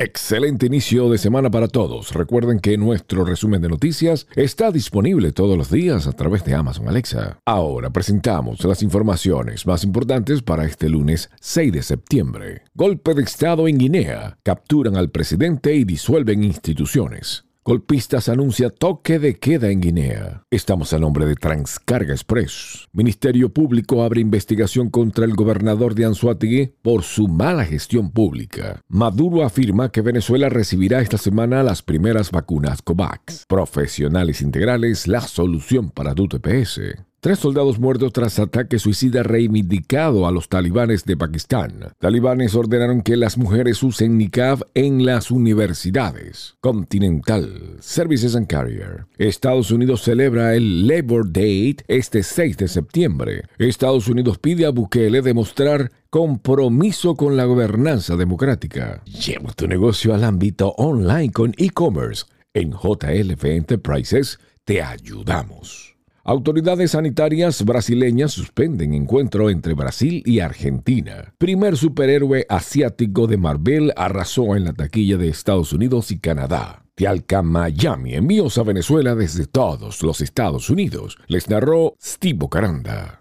Excelente inicio de semana para todos. Recuerden que nuestro resumen de noticias está disponible todos los días a través de Amazon Alexa. Ahora presentamos las informaciones más importantes para este lunes 6 de septiembre. Golpe de Estado en Guinea. Capturan al presidente y disuelven instituciones. Golpistas anuncia toque de queda en Guinea. Estamos a nombre de Transcarga Express. Ministerio Público abre investigación contra el gobernador de Anzuategui por su mala gestión pública. Maduro afirma que Venezuela recibirá esta semana las primeras vacunas COVAX. Profesionales integrales, la solución para tu TPS. Tres soldados muertos tras ataque suicida reivindicado a los talibanes de Pakistán. Talibanes ordenaron que las mujeres usen niqab en las universidades. Continental, Services and Carrier. Estados Unidos celebra el Labor Day este 6 de septiembre. Estados Unidos pide a Bukele demostrar compromiso con la gobernanza democrática. Lleva tu negocio al ámbito online con e-commerce. En JLF Enterprises te ayudamos. Autoridades sanitarias brasileñas suspenden encuentro entre Brasil y Argentina. Primer superhéroe asiático de Marvel arrasó en la taquilla de Estados Unidos y Canadá. Tialca Miami envíos a Venezuela desde todos los Estados Unidos. Les narró Steve Caranda.